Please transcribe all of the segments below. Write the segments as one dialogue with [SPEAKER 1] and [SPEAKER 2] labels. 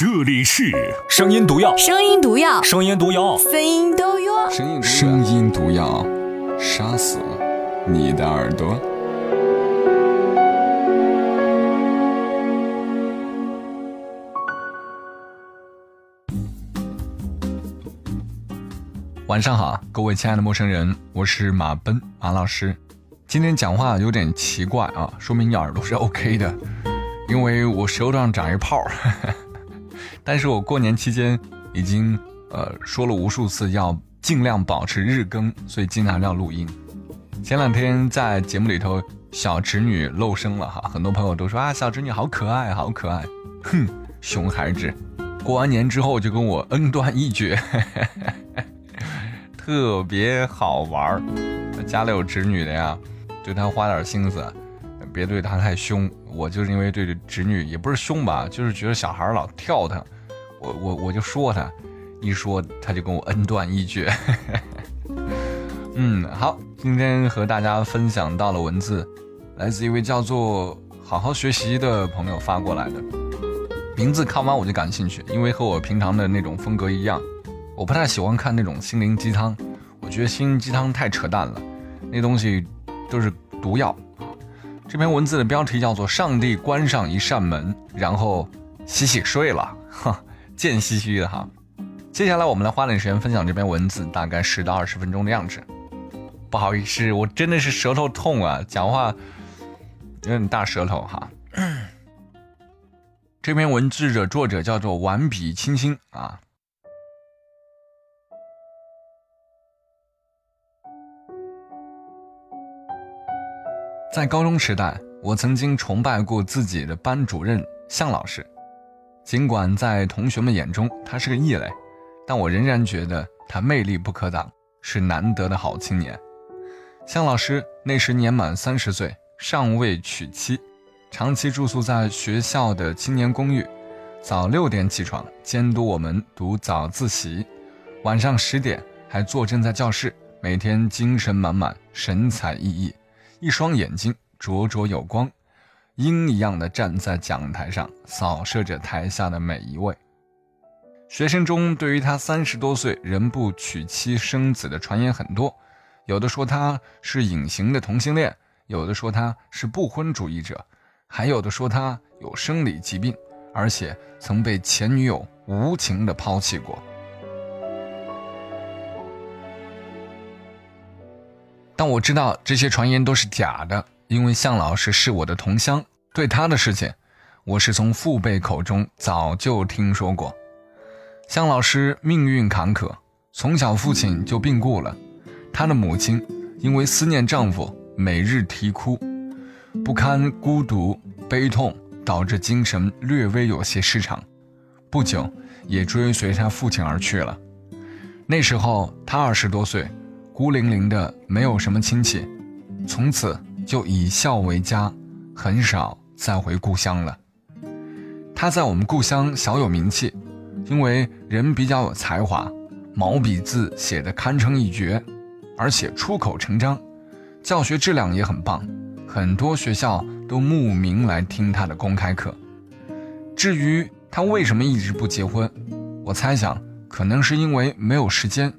[SPEAKER 1] 这里是
[SPEAKER 2] 声音毒药，
[SPEAKER 3] 声音毒药，
[SPEAKER 2] 声音毒药，
[SPEAKER 3] 声音毒药。
[SPEAKER 4] 声音毒药，杀死你的耳朵。晚上好，各位亲爱的陌生人，我是马奔马老师。今天讲话有点奇怪啊，说明你耳朵是 OK 的，因为我舌头上长一泡。但是我过年期间已经呃说了无数次要尽量保持日更，所以经常要录音。前两天在节目里头，小侄女露声了哈，很多朋友都说啊，小侄女好可爱，好可爱。哼，熊孩子，过完年之后就跟我恩断义绝。特别好玩儿，家里有侄女的呀，对她花点心思，别对他太凶。我就是因为对侄女也不是凶吧，就是觉得小孩老跳他，我我我就说他，一说他就跟我恩断义绝。嗯，好，今天和大家分享到了文字，来自一位叫做好好学习的朋友发过来的，名字看完我就感兴趣，因为和我平常的那种风格一样。我不太喜欢看那种心灵鸡汤，我觉得心灵鸡汤太扯淡了，那东西都是毒药。这篇文字的标题叫做“上帝关上一扇门，然后洗洗睡了”，哈，贱兮兮的哈。接下来我们来花点时间分享这篇文字，大概十到二十分钟的样子。不好意思，我真的是舌头痛啊，讲话有点大舌头哈。这篇文字的作者叫做完笔清新啊。在高中时代，我曾经崇拜过自己的班主任向老师。尽管在同学们眼中他是个异类，但我仍然觉得他魅力不可挡，是难得的好青年。向老师那时年满三十岁，尚未娶妻，长期住宿在学校的青年公寓，早六点起床监督我们读早自习，晚上十点还坐镇在教室，每天精神满满，神采奕奕。一双眼睛灼灼有光，鹰一样的站在讲台上，扫射着台下的每一位学生。中对于他三十多岁仍不娶妻生子的传言很多，有的说他是隐形的同性恋，有的说他是不婚主义者，还有的说他有生理疾病，而且曾被前女友无情的抛弃过。但我知道这些传言都是假的，因为向老师是我的同乡，对他的事情，我是从父辈口中早就听说过。向老师命运坎坷，从小父亲就病故了，他的母亲因为思念丈夫，每日啼哭，不堪孤独悲痛，导致精神略微有些失常，不久也追随他父亲而去了。那时候他二十多岁。孤零零的，没有什么亲戚，从此就以校为家，很少再回故乡了。他在我们故乡小有名气，因为人比较有才华，毛笔字写的堪称一绝，而且出口成章，教学质量也很棒，很多学校都慕名来听他的公开课。至于他为什么一直不结婚，我猜想可能是因为没有时间，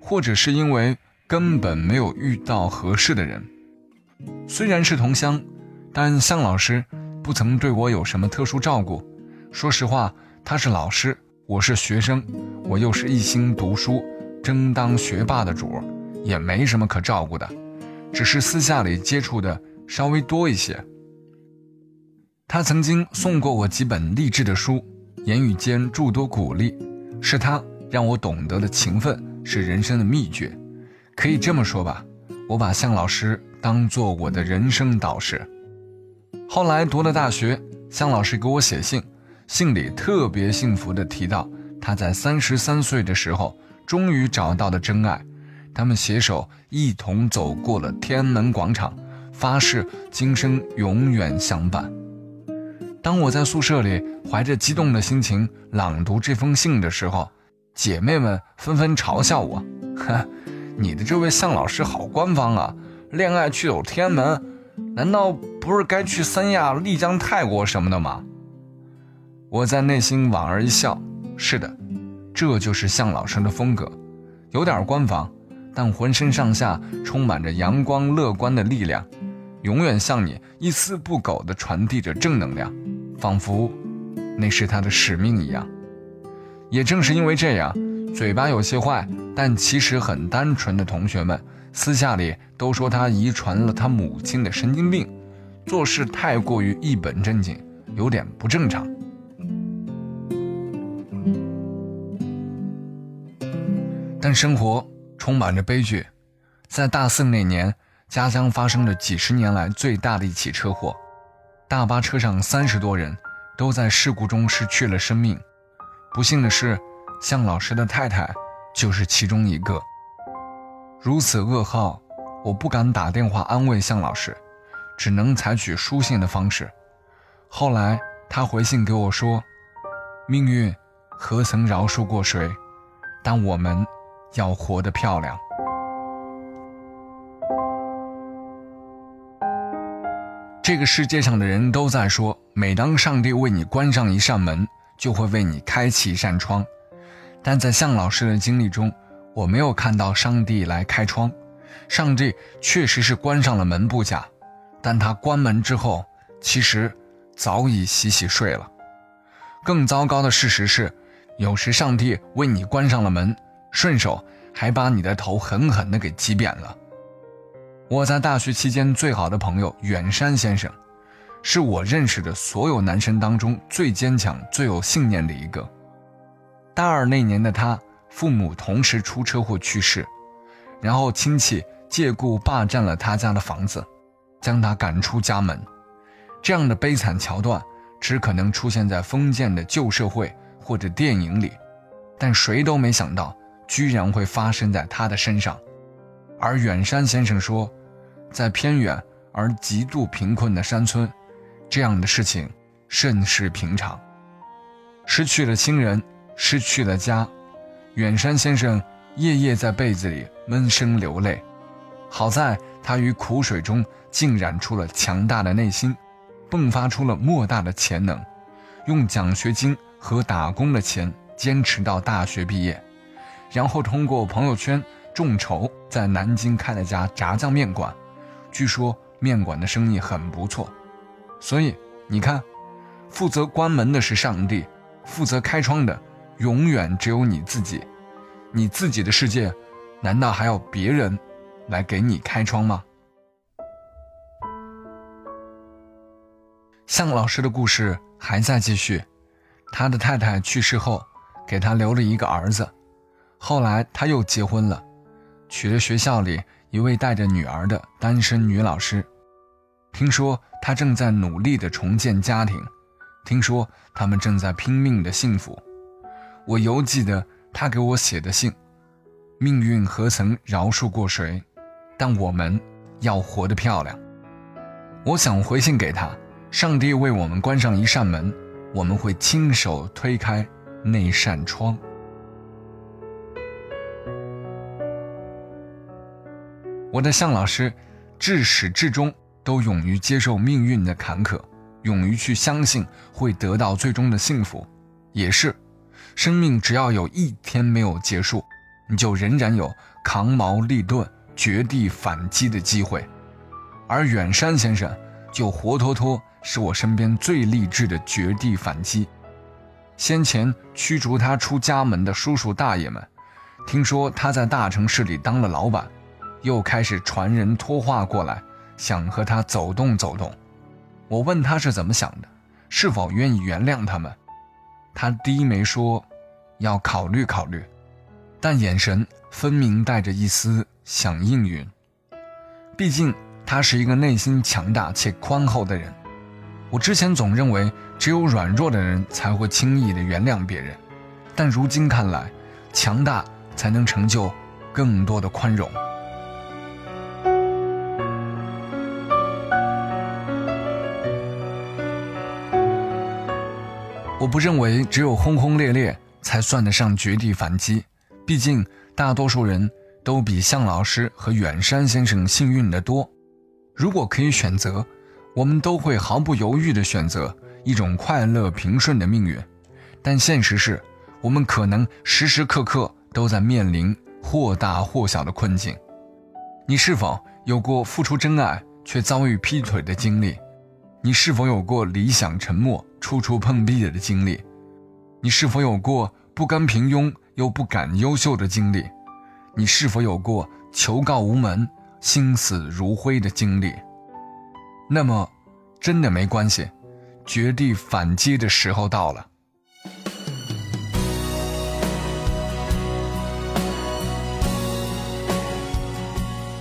[SPEAKER 4] 或者是因为。根本没有遇到合适的人。虽然是同乡，但向老师不曾对我有什么特殊照顾。说实话，他是老师，我是学生，我又是一心读书、争当学霸的主，也没什么可照顾的，只是私下里接触的稍微多一些。他曾经送过我几本励志的书，言语间诸多鼓励，是他让我懂得了勤奋是人生的秘诀。可以这么说吧，我把向老师当做我的人生导师。后来读了大学，向老师给我写信，信里特别幸福地提到他在三十三岁的时候终于找到了真爱，他们携手一同走过了天安门广场，发誓今生永远相伴。当我在宿舍里怀着激动的心情朗读这封信的时候，姐妹们纷纷嘲笑我，呵。你的这位向老师好官方啊！恋爱去走天安门，难道不是该去三亚、丽江、泰国什么的吗？我在内心莞尔一笑。是的，这就是向老师的风格，有点官方，但浑身上下充满着阳光乐观的力量，永远向你一丝不苟地传递着正能量，仿佛那是他的使命一样。也正是因为这样，嘴巴有些坏，但其实很单纯的同学们，私下里都说他遗传了他母亲的神经病，做事太过于一本正经，有点不正常。但生活充满着悲剧，在大四那年，家乡发生了几十年来最大的一起车祸，大巴车上三十多人都在事故中失去了生命。不幸的是，向老师的太太就是其中一个。如此噩耗，我不敢打电话安慰向老师，只能采取书信的方式。后来他回信给我说：“命运何曾饶恕过谁？但我们要活得漂亮。”这个世界上的人都在说，每当上帝为你关上一扇门。就会为你开启一扇窗，但在向老师的经历中，我没有看到上帝来开窗，上帝确实是关上了门不假，但他关门之后，其实早已洗洗睡了。更糟糕的事实是，有时上帝为你关上了门，顺手还把你的头狠狠地给击扁了。我在大学期间最好的朋友远山先生。是我认识的所有男生当中最坚强、最有信念的一个。大二那年的他，父母同时出车祸去世，然后亲戚借故霸占了他家的房子，将他赶出家门。这样的悲惨桥段，只可能出现在封建的旧社会或者电影里，但谁都没想到，居然会发生在他的身上。而远山先生说，在偏远而极度贫困的山村。这样的事情甚是平常。失去了亲人，失去了家，远山先生夜夜在被子里闷声流泪。好在他于苦水中浸染出了强大的内心，迸发出了莫大的潜能，用奖学金和打工的钱坚持到大学毕业，然后通过朋友圈众筹在南京开了家炸酱面馆，据说面馆的生意很不错。所以，你看，负责关门的是上帝，负责开窗的永远只有你自己。你自己的世界，难道还要别人来给你开窗吗？向老师的故事还在继续。他的太太去世后，给他留了一个儿子。后来他又结婚了，娶了学校里一位带着女儿的单身女老师。听说他正在努力地重建家庭，听说他们正在拼命的幸福。我犹记得他给我写的信：“命运何曾饶恕过谁？但我们要活得漂亮。”我想回信给他：“上帝为我们关上一扇门，我们会亲手推开那扇窗。”我的向老师，至始至终。都勇于接受命运的坎坷，勇于去相信会得到最终的幸福，也是，生命只要有一天没有结束，你就仍然有扛矛立盾、绝地反击的机会。而远山先生就活脱脱是我身边最励志的绝地反击。先前驱逐他出家门的叔叔大爷们，听说他在大城市里当了老板，又开始传人托话过来。想和他走动走动，我问他是怎么想的，是否愿意原谅他们。他低眉说：“要考虑考虑。”但眼神分明带着一丝想应允。毕竟他是一个内心强大且宽厚的人。我之前总认为只有软弱的人才会轻易的原谅别人，但如今看来，强大才能成就更多的宽容。我不认为只有轰轰烈烈才算得上绝地反击，毕竟大多数人都比向老师和远山先生幸运得多。如果可以选择，我们都会毫不犹豫地选择一种快乐平顺的命运，但现实是，我们可能时时刻刻都在面临或大或小的困境。你是否有过付出真爱却遭遇劈腿的经历？你是否有过理想沉默、处处碰壁的经历？你是否有过不甘平庸又不敢优秀的经历？你是否有过求告无门、心死如灰的经历？那么，真的没关系，绝地反击的时候到了。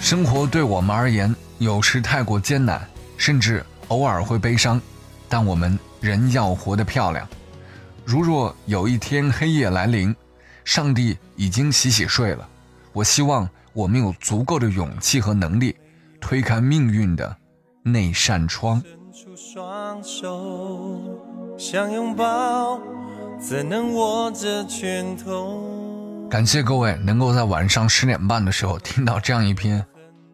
[SPEAKER 4] 生活对我们而言，有时太过艰难，甚至偶尔会悲伤，但我们仍要活得漂亮。如若有一天黑夜来临，上帝已经洗洗睡了，我希望我们有足够的勇气和能力，推开命运的那扇窗。想拥抱感谢各位能够在晚上十点半的时候听到这样一篇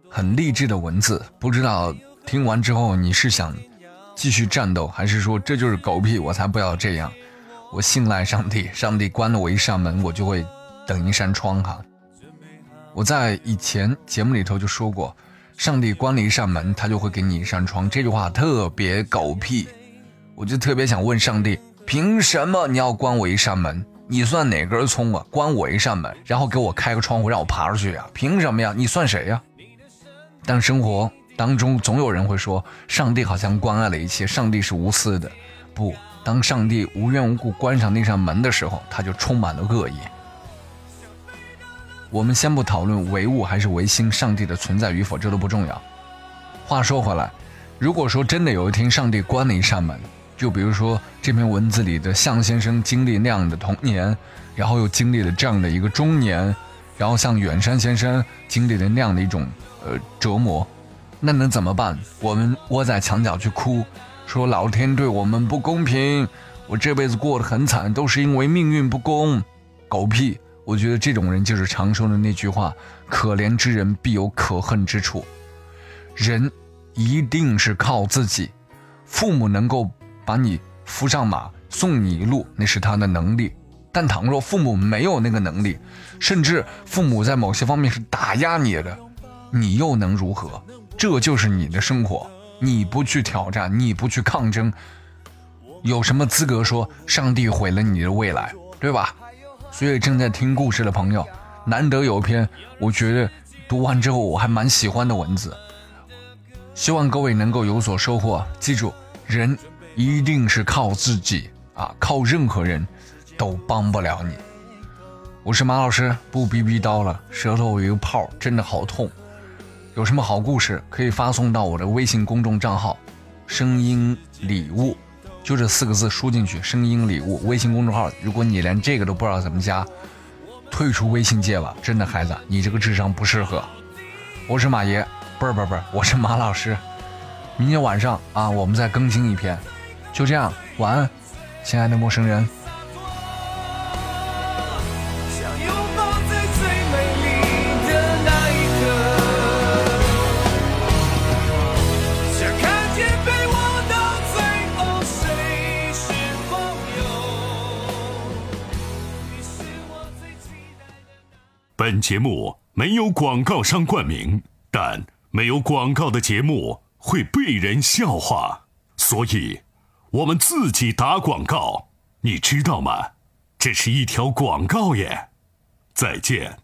[SPEAKER 4] 很励志的文字。不知道听完之后你是想继续战斗，还是说这就是狗屁，我才不要这样。我信赖上帝，上帝关了我一扇门，我就会等一扇窗哈。我在以前节目里头就说过，上帝关了一扇门，他就会给你一扇窗。这句话特别狗屁，我就特别想问上帝，凭什么你要关我一扇门？你算哪根葱啊？关我一扇门，然后给我开个窗户让我爬出去啊？凭什么呀？你算谁呀？但生活当中总有人会说，上帝好像关爱了一切，上帝是无私的，不。当上帝无缘无故关上那扇门的时候，他就充满了恶意。我们先不讨论唯物还是唯心，上帝的存在与否这都不重要。话说回来，如果说真的有一天上帝关了一扇门，就比如说这篇文字里的向先生经历那样的童年，然后又经历了这样的一个中年，然后像远山先生经历了那样的一种呃折磨，那能怎么办？我们窝在墙角去哭。说老天对我们不公平，我这辈子过得很惨，都是因为命运不公。狗屁！我觉得这种人就是常说的那句话：可怜之人必有可恨之处。人一定是靠自己，父母能够把你扶上马，送你一路，那是他的能力。但倘若父母没有那个能力，甚至父母在某些方面是打压你的，你又能如何？这就是你的生活。你不去挑战，你不去抗争，有什么资格说上帝毁了你的未来，对吧？所以正在听故事的朋友，难得有一篇我觉得读完之后我还蛮喜欢的文字，希望各位能够有所收获。记住，人一定是靠自己啊，靠任何人都帮不了你。我是马老师，不逼逼叨了，舌头有一个泡，真的好痛。有什么好故事可以发送到我的微信公众账号“声音礼物”，就这四个字输进去“声音礼物”微信公众号。如果你连这个都不知道怎么加，退出微信界吧！真的，孩子，你这个智商不适合。我是马爷，不是不是不是，我是马老师。明天晚上啊，我们再更新一篇。就这样，晚安，亲爱的陌生人。
[SPEAKER 1] 本节目没有广告商冠名，但没有广告的节目会被人笑话，所以我们自己打广告，你知道吗？这是一条广告耶！再见。